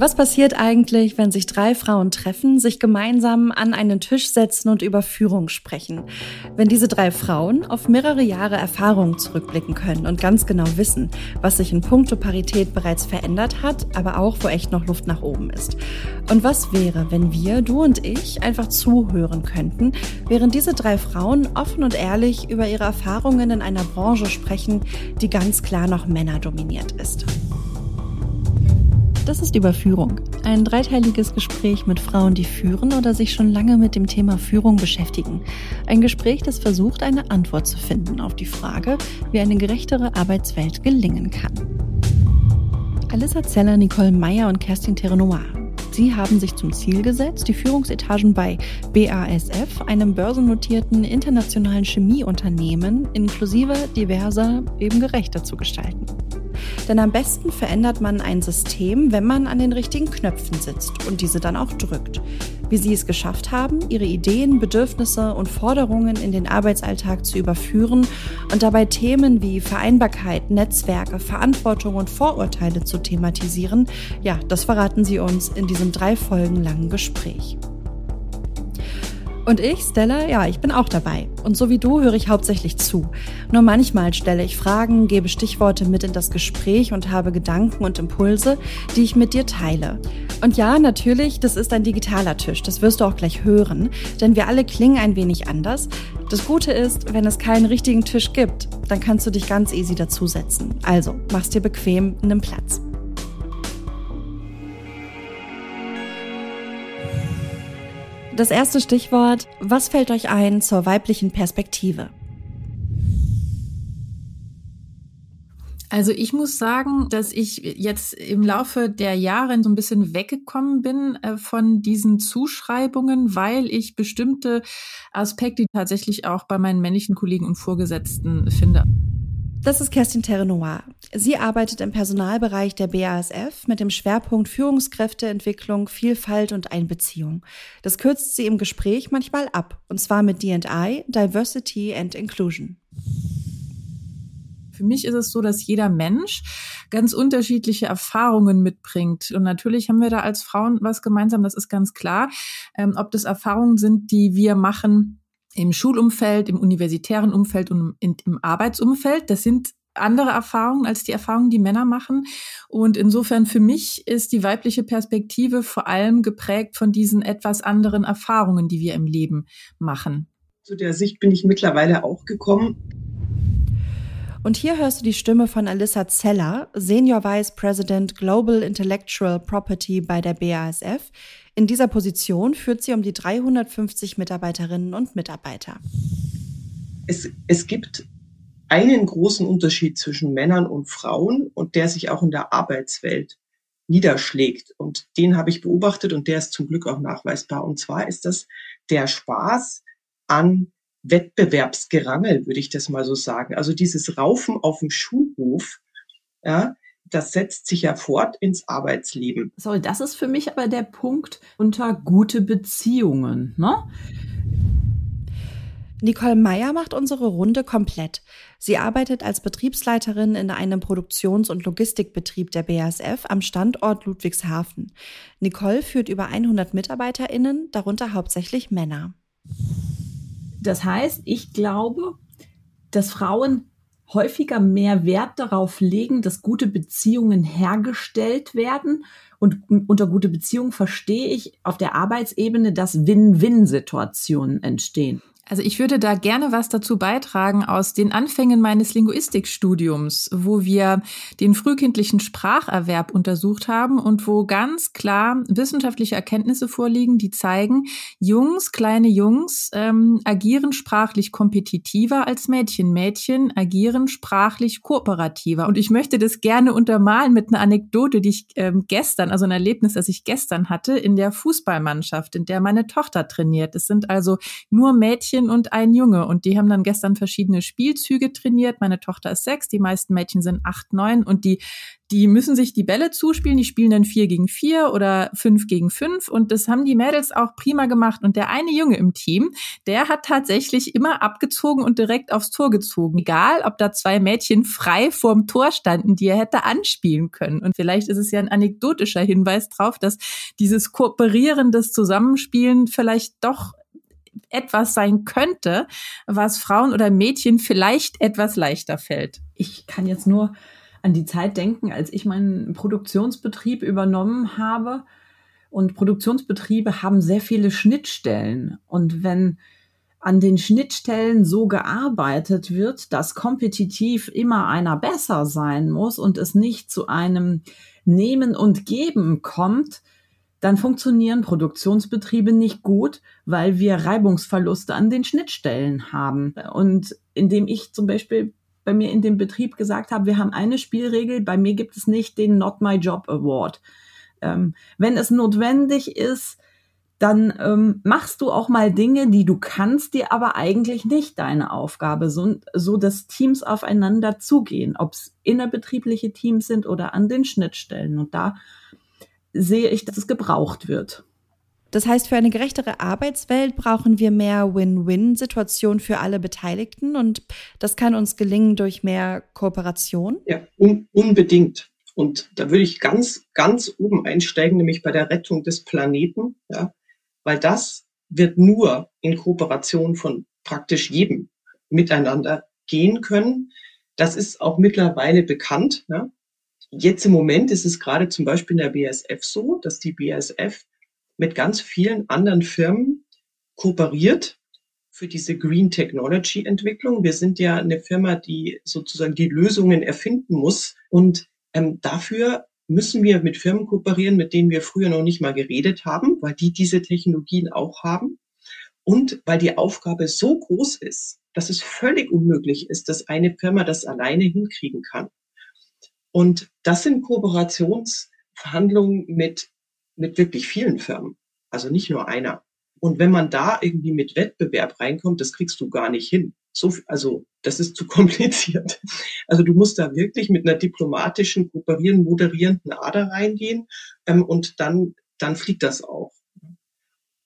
Was passiert eigentlich, wenn sich drei Frauen treffen, sich gemeinsam an einen Tisch setzen und über Führung sprechen? Wenn diese drei Frauen auf mehrere Jahre Erfahrung zurückblicken können und ganz genau wissen, was sich in puncto Parität bereits verändert hat, aber auch wo echt noch Luft nach oben ist. Und was wäre, wenn wir, du und ich, einfach zuhören könnten, während diese drei Frauen offen und ehrlich über ihre Erfahrungen in einer Branche sprechen, die ganz klar noch Männer dominiert ist? Das ist Überführung. Ein dreiteiliges Gespräch mit Frauen, die führen oder sich schon lange mit dem Thema Führung beschäftigen. Ein Gespräch, das versucht, eine Antwort zu finden auf die Frage, wie eine gerechtere Arbeitswelt gelingen kann. Alissa Zeller, Nicole Meyer und Kerstin Terrenoir. Sie haben sich zum Ziel gesetzt, die Führungsetagen bei BASF, einem börsennotierten internationalen Chemieunternehmen, inklusive diverser eben gerechter zu gestalten. Denn am besten verändert man ein System, wenn man an den richtigen Knöpfen sitzt und diese dann auch drückt. Wie sie es geschafft haben, ihre Ideen, Bedürfnisse und Forderungen in den Arbeitsalltag zu überführen und dabei Themen wie Vereinbarkeit, Netzwerke, Verantwortung und Vorurteile zu thematisieren, ja, das verraten sie uns in diesem drei Folgen langen Gespräch. Und ich, Stella, ja, ich bin auch dabei. Und so wie du höre ich hauptsächlich zu. Nur manchmal stelle ich Fragen, gebe Stichworte mit in das Gespräch und habe Gedanken und Impulse, die ich mit dir teile. Und ja, natürlich, das ist ein digitaler Tisch, das wirst du auch gleich hören, denn wir alle klingen ein wenig anders. Das Gute ist, wenn es keinen richtigen Tisch gibt, dann kannst du dich ganz easy dazusetzen. Also, mach's dir bequem, nimm Platz. Das erste Stichwort, was fällt euch ein zur weiblichen Perspektive? Also ich muss sagen, dass ich jetzt im Laufe der Jahre so ein bisschen weggekommen bin äh, von diesen Zuschreibungen, weil ich bestimmte Aspekte tatsächlich auch bei meinen männlichen Kollegen und Vorgesetzten finde. Das ist Kerstin Terrenoir. Sie arbeitet im Personalbereich der BASF mit dem Schwerpunkt Führungskräfteentwicklung, Vielfalt und Einbeziehung. Das kürzt sie im Gespräch manchmal ab, und zwar mit D&I, Diversity and Inclusion. Für mich ist es so, dass jeder Mensch ganz unterschiedliche Erfahrungen mitbringt. Und natürlich haben wir da als Frauen was gemeinsam, das ist ganz klar. Ähm, ob das Erfahrungen sind, die wir machen, im Schulumfeld, im universitären Umfeld und im Arbeitsumfeld. Das sind andere Erfahrungen als die Erfahrungen, die Männer machen. Und insofern für mich ist die weibliche Perspektive vor allem geprägt von diesen etwas anderen Erfahrungen, die wir im Leben machen. Zu der Sicht bin ich mittlerweile auch gekommen. Und hier hörst du die Stimme von Alyssa Zeller, Senior Vice President Global Intellectual Property bei der BASF, in dieser Position führt sie um die 350 Mitarbeiterinnen und Mitarbeiter. Es, es gibt einen großen Unterschied zwischen Männern und Frauen und der sich auch in der Arbeitswelt niederschlägt. Und den habe ich beobachtet und der ist zum Glück auch nachweisbar. Und zwar ist das der Spaß an Wettbewerbsgerangel, würde ich das mal so sagen. Also dieses Raufen auf dem Schulhof, ja, das setzt sich ja fort ins Arbeitsleben. Sorry, das ist für mich aber der Punkt unter gute Beziehungen, ne? Nicole Meyer macht unsere Runde komplett. Sie arbeitet als Betriebsleiterin in einem Produktions- und Logistikbetrieb der BASF am Standort Ludwigshafen. Nicole führt über 100 MitarbeiterInnen, darunter hauptsächlich Männer. Das heißt, ich glaube, dass Frauen häufiger mehr Wert darauf legen, dass gute Beziehungen hergestellt werden. Und unter gute Beziehungen verstehe ich auf der Arbeitsebene, dass Win-Win-Situationen entstehen. Also ich würde da gerne was dazu beitragen aus den Anfängen meines Linguistikstudiums, wo wir den frühkindlichen Spracherwerb untersucht haben und wo ganz klar wissenschaftliche Erkenntnisse vorliegen, die zeigen, Jungs, kleine Jungs ähm, agieren sprachlich kompetitiver als Mädchen. Mädchen agieren sprachlich kooperativer. Und ich möchte das gerne untermalen mit einer Anekdote, die ich ähm, gestern, also ein Erlebnis, das ich gestern hatte in der Fußballmannschaft, in der meine Tochter trainiert. Es sind also nur Mädchen, Mädchen und ein Junge. Und die haben dann gestern verschiedene Spielzüge trainiert. Meine Tochter ist sechs, die meisten Mädchen sind acht, neun und die die müssen sich die Bälle zuspielen, die spielen dann vier gegen vier oder fünf gegen fünf und das haben die Mädels auch prima gemacht. Und der eine Junge im Team, der hat tatsächlich immer abgezogen und direkt aufs Tor gezogen. Egal, ob da zwei Mädchen frei vorm Tor standen, die er hätte anspielen können. Und vielleicht ist es ja ein anekdotischer Hinweis drauf, dass dieses kooperierendes Zusammenspielen vielleicht doch etwas sein könnte, was Frauen oder Mädchen vielleicht etwas leichter fällt. Ich kann jetzt nur an die Zeit denken, als ich meinen Produktionsbetrieb übernommen habe. Und Produktionsbetriebe haben sehr viele Schnittstellen. Und wenn an den Schnittstellen so gearbeitet wird, dass kompetitiv immer einer besser sein muss und es nicht zu einem Nehmen und Geben kommt, dann funktionieren Produktionsbetriebe nicht gut, weil wir Reibungsverluste an den Schnittstellen haben. Und indem ich zum Beispiel bei mir in dem Betrieb gesagt habe, wir haben eine Spielregel, bei mir gibt es nicht den Not My Job Award. Ähm, wenn es notwendig ist, dann ähm, machst du auch mal Dinge, die du kannst, die aber eigentlich nicht deine Aufgabe sind, so dass Teams aufeinander zugehen, ob es innerbetriebliche Teams sind oder an den Schnittstellen. Und da sehe ich, dass es gebraucht wird. Das heißt, für eine gerechtere Arbeitswelt brauchen wir mehr Win-Win-Situationen für alle Beteiligten und das kann uns gelingen durch mehr Kooperation? Ja, un unbedingt. Und da würde ich ganz, ganz oben einsteigen, nämlich bei der Rettung des Planeten, ja, weil das wird nur in Kooperation von praktisch jedem miteinander gehen können. Das ist auch mittlerweile bekannt. Ja. Jetzt im Moment ist es gerade zum Beispiel in der BSF so, dass die BSF mit ganz vielen anderen Firmen kooperiert für diese Green Technology Entwicklung. Wir sind ja eine Firma, die sozusagen die Lösungen erfinden muss. Und ähm, dafür müssen wir mit Firmen kooperieren, mit denen wir früher noch nicht mal geredet haben, weil die diese Technologien auch haben. Und weil die Aufgabe so groß ist, dass es völlig unmöglich ist, dass eine Firma das alleine hinkriegen kann. Und das sind Kooperationsverhandlungen mit mit wirklich vielen Firmen, also nicht nur einer. Und wenn man da irgendwie mit Wettbewerb reinkommt, das kriegst du gar nicht hin. So, also das ist zu kompliziert. Also du musst da wirklich mit einer diplomatischen, kooperierenden, moderierenden Ader reingehen ähm, und dann, dann fliegt das auch.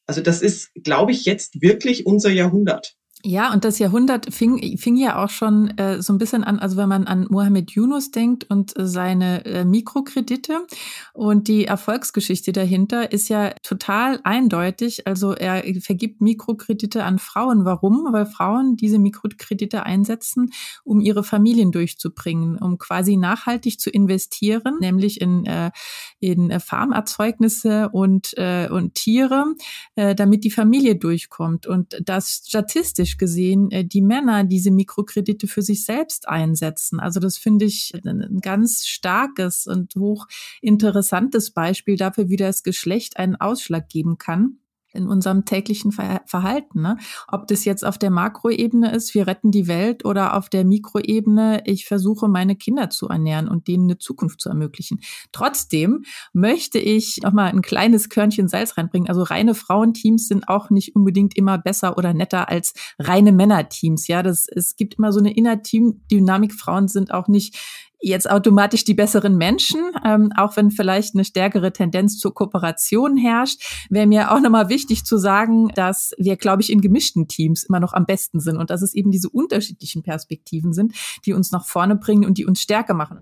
Also das ist, glaube ich, jetzt wirklich unser Jahrhundert. Ja, und das Jahrhundert fing, fing ja auch schon äh, so ein bisschen an, also wenn man an Mohammed Yunus denkt und seine äh, Mikrokredite und die Erfolgsgeschichte dahinter ist ja total eindeutig. Also er vergibt Mikrokredite an Frauen. Warum? Weil Frauen diese Mikrokredite einsetzen, um ihre Familien durchzubringen, um quasi nachhaltig zu investieren, nämlich in, äh, in Farmerzeugnisse und, äh, und Tiere, äh, damit die Familie durchkommt. Und das statistisch statistisch gesehen äh, die Männer diese Mikrokredite für sich selbst einsetzen. Also das finde ich ein ganz starkes und hochinteressantes Beispiel dafür, wie das Geschlecht einen Ausschlag geben kann in unserem täglichen Verhalten. Ne? Ob das jetzt auf der Makroebene ist, wir retten die Welt, oder auf der Mikroebene, ich versuche meine Kinder zu ernähren und denen eine Zukunft zu ermöglichen. Trotzdem möchte ich noch mal ein kleines Körnchen Salz reinbringen. Also reine Frauenteams sind auch nicht unbedingt immer besser oder netter als reine Männerteams. Ja, das es gibt immer so eine Innerteam-Dynamik. Frauen sind auch nicht jetzt automatisch die besseren Menschen, ähm, auch wenn vielleicht eine stärkere Tendenz zur Kooperation herrscht, wäre mir auch nochmal wichtig zu sagen, dass wir, glaube ich, in gemischten Teams immer noch am besten sind und dass es eben diese unterschiedlichen Perspektiven sind, die uns nach vorne bringen und die uns stärker machen.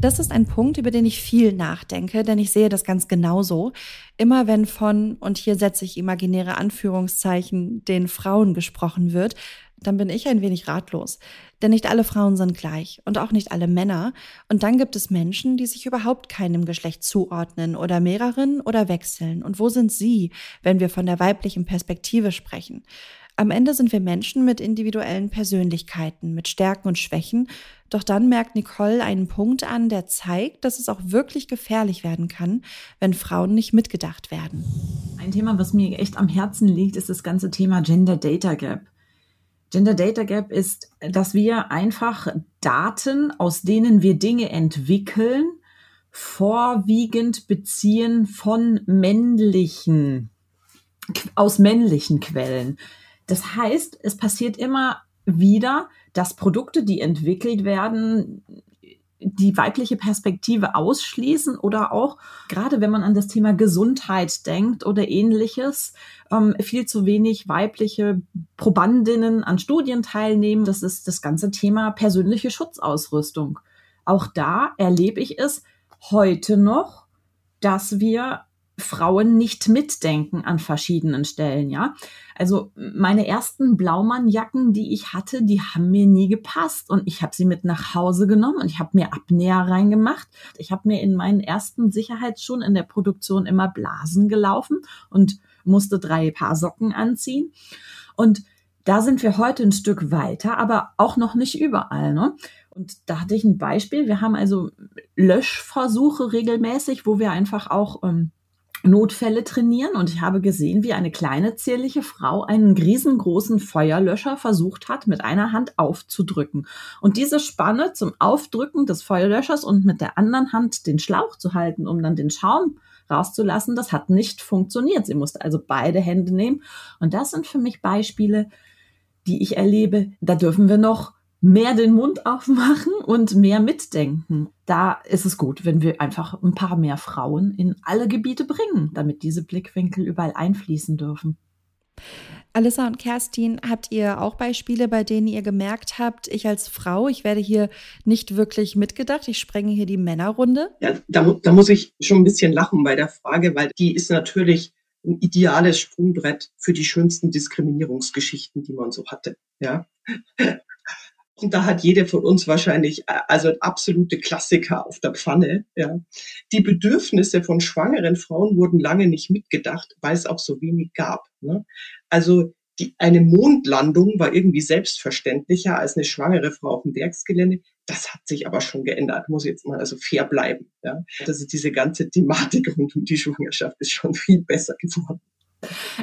Das ist ein Punkt, über den ich viel nachdenke, denn ich sehe das ganz genauso. Immer wenn von, und hier setze ich imaginäre Anführungszeichen, den Frauen gesprochen wird, dann bin ich ein wenig ratlos. Denn nicht alle Frauen sind gleich und auch nicht alle Männer. Und dann gibt es Menschen, die sich überhaupt keinem Geschlecht zuordnen oder mehreren oder wechseln. Und wo sind sie, wenn wir von der weiblichen Perspektive sprechen? Am Ende sind wir Menschen mit individuellen Persönlichkeiten, mit Stärken und Schwächen. Doch dann merkt Nicole einen Punkt an, der zeigt, dass es auch wirklich gefährlich werden kann, wenn Frauen nicht mitgedacht werden. Ein Thema, was mir echt am Herzen liegt, ist das ganze Thema Gender Data Gap. Gender Data Gap ist, dass wir einfach Daten, aus denen wir Dinge entwickeln, vorwiegend beziehen von männlichen, aus männlichen Quellen. Das heißt, es passiert immer wieder, dass Produkte, die entwickelt werden, die weibliche Perspektive ausschließen oder auch, gerade wenn man an das Thema Gesundheit denkt oder ähnliches, ähm, viel zu wenig weibliche Probandinnen an Studien teilnehmen. Das ist das ganze Thema persönliche Schutzausrüstung. Auch da erlebe ich es heute noch, dass wir Frauen nicht mitdenken an verschiedenen Stellen, ja. Also meine ersten Blaumannjacken, die ich hatte, die haben mir nie gepasst und ich habe sie mit nach Hause genommen und ich habe mir Abnäher reingemacht. Ich habe mir in meinen ersten Sicherheitsschuhen in der Produktion immer Blasen gelaufen und musste drei Paar Socken anziehen und da sind wir heute ein Stück weiter, aber auch noch nicht überall. Ne? Und da hatte ich ein Beispiel. Wir haben also Löschversuche regelmäßig, wo wir einfach auch ähm, Notfälle trainieren und ich habe gesehen, wie eine kleine zierliche Frau einen riesengroßen Feuerlöscher versucht hat, mit einer Hand aufzudrücken. Und diese Spanne zum Aufdrücken des Feuerlöschers und mit der anderen Hand den Schlauch zu halten, um dann den Schaum rauszulassen, das hat nicht funktioniert. Sie musste also beide Hände nehmen. Und das sind für mich Beispiele, die ich erlebe. Da dürfen wir noch mehr den Mund aufmachen und mehr mitdenken. Da ist es gut, wenn wir einfach ein paar mehr Frauen in alle Gebiete bringen, damit diese Blickwinkel überall einfließen dürfen. Alissa und Kerstin, habt ihr auch Beispiele, bei denen ihr gemerkt habt, ich als Frau, ich werde hier nicht wirklich mitgedacht, ich sprenge hier die Männerrunde? Ja, da, da muss ich schon ein bisschen lachen bei der Frage, weil die ist natürlich ein ideales Sprungbrett für die schönsten Diskriminierungsgeschichten, die man so hatte. Ja. Und da hat jede von uns wahrscheinlich äh, also absolute Klassiker auf der Pfanne. Ja. Die Bedürfnisse von schwangeren Frauen wurden lange nicht mitgedacht, weil es auch so wenig gab. Ne? Also die, eine Mondlandung war irgendwie selbstverständlicher als eine schwangere Frau auf dem Werksgelände. Das hat sich aber schon geändert, muss jetzt mal also fair bleiben. Ja. Also diese ganze Thematik rund um die Schwangerschaft ist schon viel besser geworden.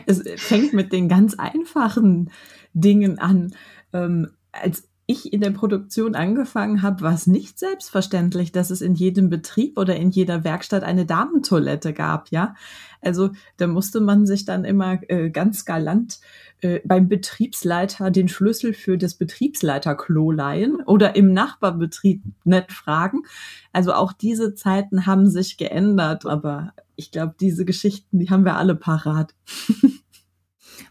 Es fängt mit den ganz einfachen Dingen an. Ähm, als ich in der Produktion angefangen habe, war es nicht selbstverständlich, dass es in jedem Betrieb oder in jeder Werkstatt eine Damentoilette gab, ja. Also da musste man sich dann immer äh, ganz galant äh, beim Betriebsleiter den Schlüssel für das Betriebsleiterklo leihen oder im Nachbarbetrieb nett fragen. Also auch diese Zeiten haben sich geändert, aber ich glaube, diese Geschichten, die haben wir alle parat.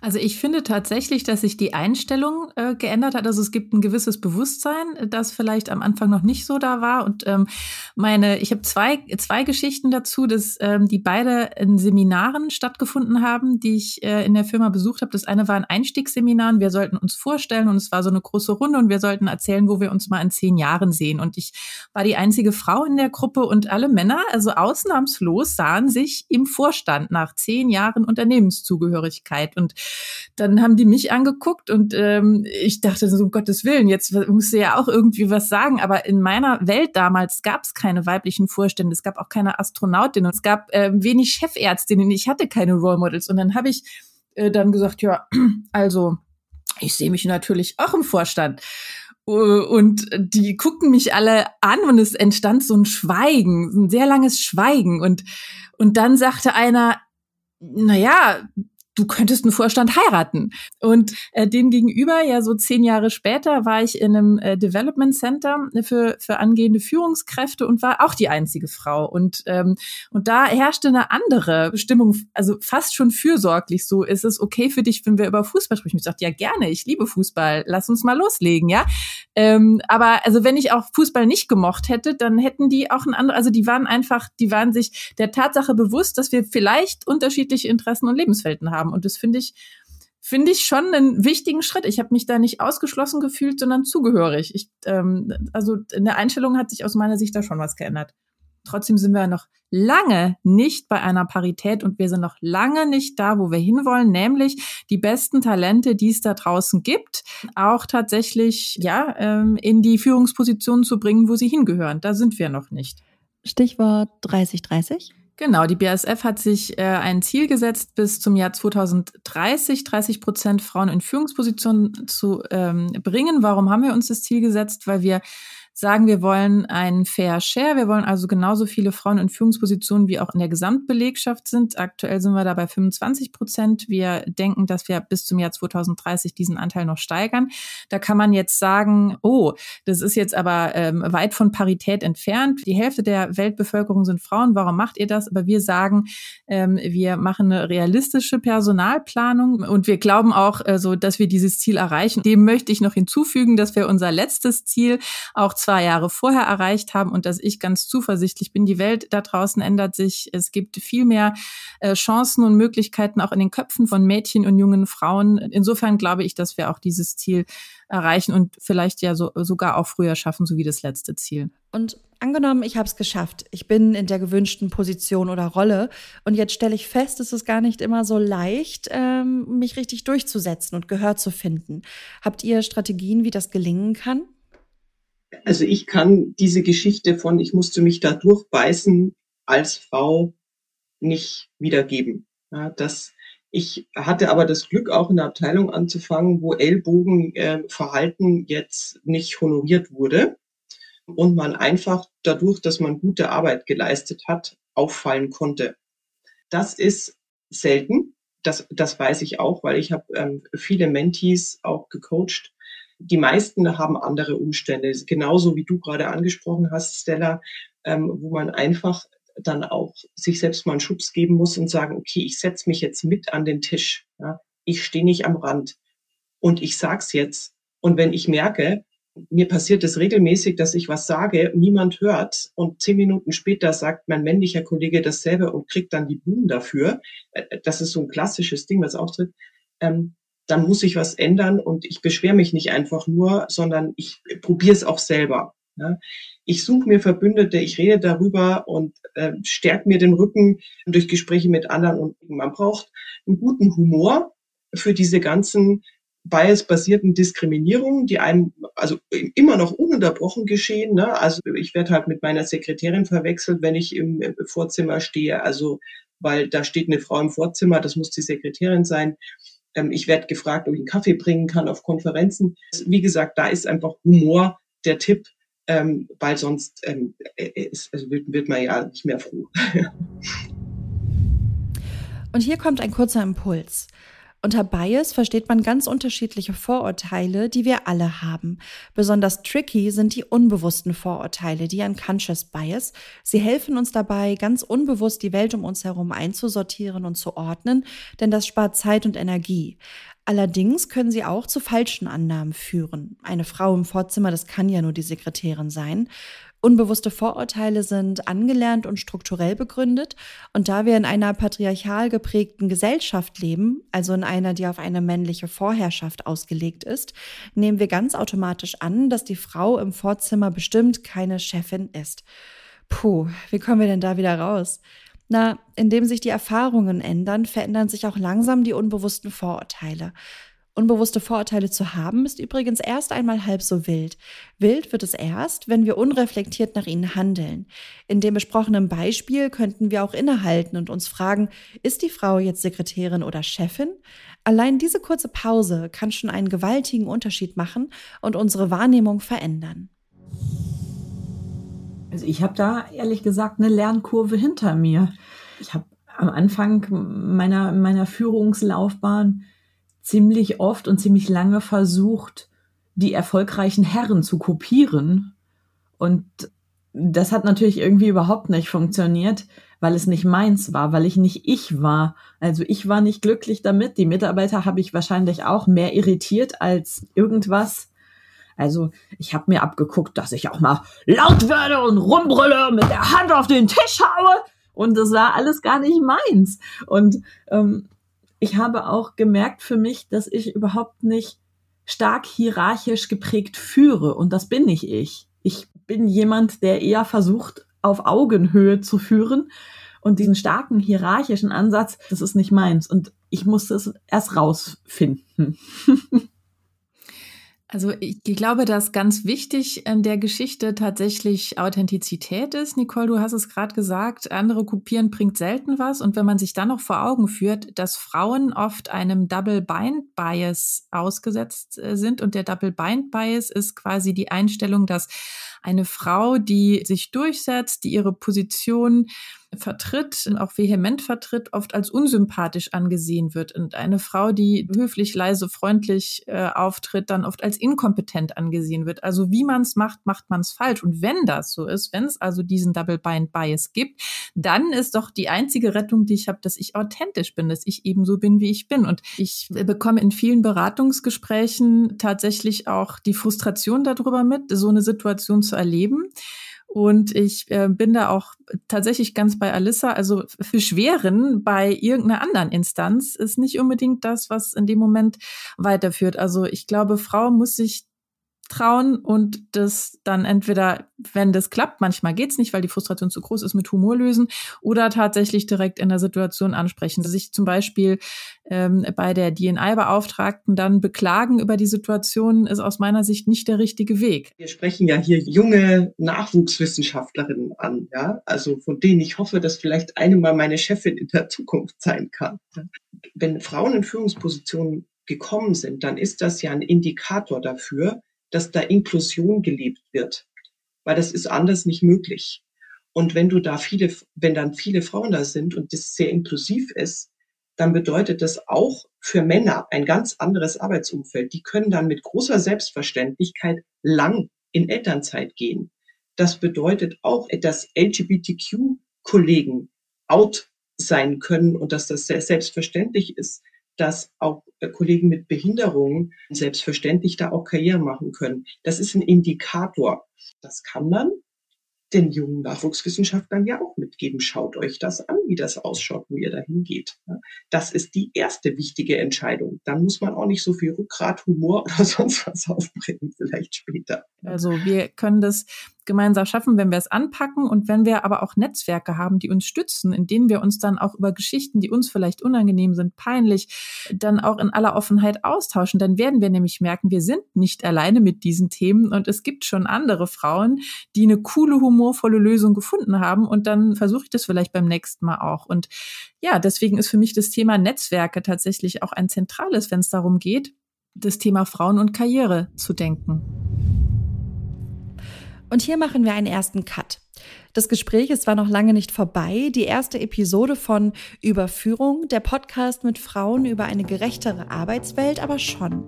Also ich finde tatsächlich, dass sich die Einstellung äh, geändert hat. Also es gibt ein gewisses Bewusstsein, das vielleicht am Anfang noch nicht so da war. Und ähm, meine, ich habe zwei, zwei Geschichten dazu, dass ähm, die beide in Seminaren stattgefunden haben, die ich äh, in der Firma besucht habe. Das eine war ein Einstiegsseminar und wir sollten uns vorstellen und es war so eine große Runde und wir sollten erzählen, wo wir uns mal in zehn Jahren sehen. Und ich war die einzige Frau in der Gruppe und alle Männer, also ausnahmslos, sahen sich im Vorstand nach zehn Jahren Unternehmenszugehörigkeit. Und dann haben die mich angeguckt und ähm, ich dachte so, um Gottes Willen, jetzt muss sie ja auch irgendwie was sagen. Aber in meiner Welt damals gab es keine weiblichen Vorstände, es gab auch keine Astronautinnen, es gab äh, wenig Chefärztinnen, ich hatte keine Role Models. Und dann habe ich äh, dann gesagt, ja, also ich sehe mich natürlich auch im Vorstand. Und die guckten mich alle an und es entstand so ein Schweigen, ein sehr langes Schweigen. Und, und dann sagte einer, na ja, du könntest einen Vorstand heiraten. Und äh, dem gegenüber, ja so zehn Jahre später, war ich in einem äh, Development Center für, für angehende Führungskräfte und war auch die einzige Frau. Und, ähm, und da herrschte eine andere Bestimmung, also fast schon fürsorglich. So ist es okay für dich, wenn wir über Fußball sprechen. Ich sagte, ja gerne, ich liebe Fußball, lass uns mal loslegen, ja. Ähm, aber also wenn ich auch Fußball nicht gemocht hätte, dann hätten die auch ein anderes, also die waren einfach, die waren sich der Tatsache bewusst, dass wir vielleicht unterschiedliche Interessen und Lebenswelten haben. Und das finde ich, finde ich schon einen wichtigen Schritt. Ich habe mich da nicht ausgeschlossen gefühlt, sondern zugehörig. Ich, ähm, also in der Einstellung hat sich aus meiner Sicht da schon was geändert. Trotzdem sind wir noch lange nicht bei einer Parität und wir sind noch lange nicht da, wo wir hinwollen, nämlich die besten Talente, die es da draußen gibt, auch tatsächlich ja ähm, in die Führungspositionen zu bringen, wo sie hingehören. Da sind wir noch nicht. Stichwort 3030. Genau, die BASF hat sich äh, ein Ziel gesetzt, bis zum Jahr 2030 30 Prozent Frauen in Führungspositionen zu ähm, bringen. Warum haben wir uns das Ziel gesetzt? Weil wir sagen, wir wollen einen Fair Share. Wir wollen also genauso viele Frauen in Führungspositionen wie auch in der Gesamtbelegschaft sind. Aktuell sind wir da bei 25 Prozent. Wir denken, dass wir bis zum Jahr 2030 diesen Anteil noch steigern. Da kann man jetzt sagen, oh, das ist jetzt aber ähm, weit von Parität entfernt. Die Hälfte der Weltbevölkerung sind Frauen. Warum macht ihr das? Aber wir sagen, ähm, wir machen eine realistische Personalplanung und wir glauben auch äh, so, dass wir dieses Ziel erreichen. Dem möchte ich noch hinzufügen, dass wir unser letztes Ziel auch zwei Jahre vorher erreicht haben und dass ich ganz zuversichtlich bin. Die Welt da draußen ändert sich. Es gibt viel mehr äh, Chancen und Möglichkeiten auch in den Köpfen von Mädchen und jungen Frauen. Insofern glaube ich, dass wir auch dieses Ziel erreichen und vielleicht ja so, sogar auch früher schaffen, so wie das letzte Ziel. Und angenommen, ich habe es geschafft. Ich bin in der gewünschten Position oder Rolle und jetzt stelle ich fest, es ist gar nicht immer so leicht, ähm, mich richtig durchzusetzen und Gehör zu finden. Habt ihr Strategien, wie das gelingen kann? Also ich kann diese Geschichte von, ich musste mich da durchbeißen als Frau nicht wiedergeben. Ja, das, ich hatte aber das Glück, auch in der Abteilung anzufangen, wo Ellbogenverhalten äh, jetzt nicht honoriert wurde und man einfach dadurch, dass man gute Arbeit geleistet hat, auffallen konnte. Das ist selten. Das, das weiß ich auch, weil ich habe ähm, viele Mentees auch gecoacht, die meisten haben andere Umstände, genauso wie du gerade angesprochen hast, Stella, ähm, wo man einfach dann auch sich selbst mal einen Schubs geben muss und sagen, okay, ich setze mich jetzt mit an den Tisch. Ja? Ich stehe nicht am Rand und ich sag's jetzt. Und wenn ich merke, mir passiert es regelmäßig, dass ich was sage, niemand hört und zehn Minuten später sagt mein männlicher Kollege dasselbe und kriegt dann die Blumen dafür. Äh, das ist so ein klassisches Ding, was auftritt. Ähm, dann muss ich was ändern und ich beschwere mich nicht einfach nur, sondern ich probiere es auch selber. Ja. Ich suche mir Verbündete, ich rede darüber und äh, stärke mir den Rücken durch Gespräche mit anderen und man braucht einen guten Humor für diese ganzen bias-basierten Diskriminierungen, die einem also immer noch ununterbrochen geschehen. Ne? Also ich werde halt mit meiner Sekretärin verwechselt, wenn ich im Vorzimmer stehe. Also weil da steht eine Frau im Vorzimmer, das muss die Sekretärin sein. Ähm, ich werde gefragt, ob ich einen Kaffee bringen kann auf Konferenzen. Wie gesagt, da ist einfach Humor der Tipp, ähm, weil sonst ähm, äh, ist, also wird, wird man ja nicht mehr froh. Und hier kommt ein kurzer Impuls. Unter Bias versteht man ganz unterschiedliche Vorurteile, die wir alle haben. Besonders tricky sind die unbewussten Vorurteile, die Unconscious Bias. Sie helfen uns dabei, ganz unbewusst die Welt um uns herum einzusortieren und zu ordnen, denn das spart Zeit und Energie. Allerdings können sie auch zu falschen Annahmen führen. Eine Frau im Vorzimmer, das kann ja nur die Sekretärin sein. Unbewusste Vorurteile sind angelernt und strukturell begründet. Und da wir in einer patriarchal geprägten Gesellschaft leben, also in einer, die auf eine männliche Vorherrschaft ausgelegt ist, nehmen wir ganz automatisch an, dass die Frau im Vorzimmer bestimmt keine Chefin ist. Puh, wie kommen wir denn da wieder raus? Na, indem sich die Erfahrungen ändern, verändern sich auch langsam die unbewussten Vorurteile. Unbewusste Vorurteile zu haben, ist übrigens erst einmal halb so wild. Wild wird es erst, wenn wir unreflektiert nach ihnen handeln. In dem besprochenen Beispiel könnten wir auch innehalten und uns fragen, ist die Frau jetzt Sekretärin oder Chefin? Allein diese kurze Pause kann schon einen gewaltigen Unterschied machen und unsere Wahrnehmung verändern. Also ich habe da ehrlich gesagt eine Lernkurve hinter mir. Ich habe am Anfang meiner, meiner Führungslaufbahn ziemlich oft und ziemlich lange versucht, die erfolgreichen Herren zu kopieren. Und das hat natürlich irgendwie überhaupt nicht funktioniert, weil es nicht meins war, weil ich nicht ich war. Also ich war nicht glücklich damit. Die Mitarbeiter habe ich wahrscheinlich auch mehr irritiert als irgendwas. Also ich habe mir abgeguckt, dass ich auch mal laut werde und rumbrülle, mit der Hand auf den Tisch haue. Und das war alles gar nicht meins. Und ähm, ich habe auch gemerkt für mich, dass ich überhaupt nicht stark hierarchisch geprägt führe. Und das bin nicht ich. Ich bin jemand, der eher versucht, auf Augenhöhe zu führen. Und diesen starken hierarchischen Ansatz, das ist nicht meins. Und ich musste es erst rausfinden. Also ich glaube, dass ganz wichtig in der Geschichte tatsächlich Authentizität ist. Nicole, du hast es gerade gesagt, andere kopieren bringt selten was. Und wenn man sich dann noch vor Augen führt, dass Frauen oft einem Double Bind Bias ausgesetzt äh, sind und der Double Bind Bias ist quasi die Einstellung, dass eine Frau, die sich durchsetzt, die ihre Position vertritt, auch vehement vertritt, oft als unsympathisch angesehen wird. Und eine Frau, die höflich, leise, freundlich äh, auftritt, dann oft als inkompetent angesehen wird. Also wie man es macht, macht man es falsch. Und wenn das so ist, wenn es also diesen Double Bind Bias gibt, dann ist doch die einzige Rettung, die ich habe, dass ich authentisch bin, dass ich eben so bin, wie ich bin. Und ich bekomme in vielen Beratungsgesprächen tatsächlich auch die Frustration darüber mit, so eine Situation zu erleben. Und ich äh, bin da auch tatsächlich ganz bei Alissa. Also Beschweren bei irgendeiner anderen Instanz ist nicht unbedingt das, was in dem Moment weiterführt. Also ich glaube, Frau muss sich trauen und das dann entweder, wenn das klappt, manchmal geht's nicht, weil die Frustration zu groß ist, mit Humor lösen oder tatsächlich direkt in der Situation ansprechen. Sich zum Beispiel ähm, bei der DNI-Beauftragten dann beklagen über die Situation, ist aus meiner Sicht nicht der richtige Weg. Wir sprechen ja hier junge Nachwuchswissenschaftlerinnen an, ja, also von denen ich hoffe, dass vielleicht eine mal meine Chefin in der Zukunft sein kann. Wenn Frauen in Führungspositionen gekommen sind, dann ist das ja ein Indikator dafür, dass da Inklusion gelebt wird, weil das ist anders nicht möglich. Und wenn du da viele, wenn dann viele Frauen da sind und das sehr inklusiv ist, dann bedeutet das auch für Männer ein ganz anderes Arbeitsumfeld. Die können dann mit großer Selbstverständlichkeit lang in Elternzeit gehen. Das bedeutet auch, dass LGBTQ-Kollegen out sein können und dass das sehr selbstverständlich ist, dass auch äh, Kollegen mit Behinderungen selbstverständlich da auch Karriere machen können. Das ist ein Indikator. Das kann man den jungen Nachwuchswissenschaftlern ja auch mitgeben. Schaut euch das an, wie das ausschaut, wo ihr dahin geht. Das ist die erste wichtige Entscheidung. Dann muss man auch nicht so viel Rückgrat, Humor oder sonst was aufbringen, vielleicht später. Also wir können das gemeinsam schaffen, wenn wir es anpacken und wenn wir aber auch Netzwerke haben, die uns stützen, in denen wir uns dann auch über Geschichten, die uns vielleicht unangenehm sind, peinlich, dann auch in aller Offenheit austauschen. Dann werden wir nämlich merken, wir sind nicht alleine mit diesen Themen und es gibt schon andere Frauen, die eine coole, humorvolle Lösung gefunden haben und dann versuche ich das vielleicht beim nächsten Mal auch. Und ja, deswegen ist für mich das Thema Netzwerke tatsächlich auch ein zentrales, wenn es darum geht, das Thema Frauen und Karriere zu denken. Und hier machen wir einen ersten Cut. Das Gespräch ist zwar noch lange nicht vorbei, die erste Episode von Überführung, der Podcast mit Frauen über eine gerechtere Arbeitswelt, aber schon.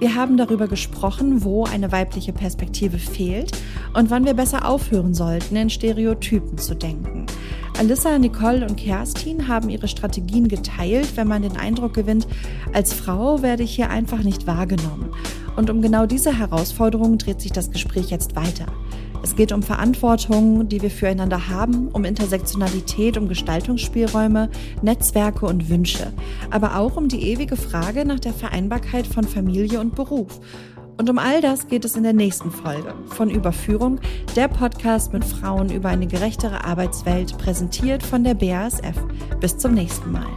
Wir haben darüber gesprochen, wo eine weibliche Perspektive fehlt und wann wir besser aufhören sollten, in Stereotypen zu denken. Alissa, Nicole und Kerstin haben ihre Strategien geteilt, wenn man den Eindruck gewinnt, als Frau werde ich hier einfach nicht wahrgenommen. Und um genau diese Herausforderung dreht sich das Gespräch jetzt weiter. Es geht um Verantwortung, die wir füreinander haben, um Intersektionalität, um Gestaltungsspielräume, Netzwerke und Wünsche, aber auch um die ewige Frage nach der Vereinbarkeit von Familie und Beruf. Und um all das geht es in der nächsten Folge von Überführung, der Podcast mit Frauen über eine gerechtere Arbeitswelt, präsentiert von der BASF. Bis zum nächsten Mal.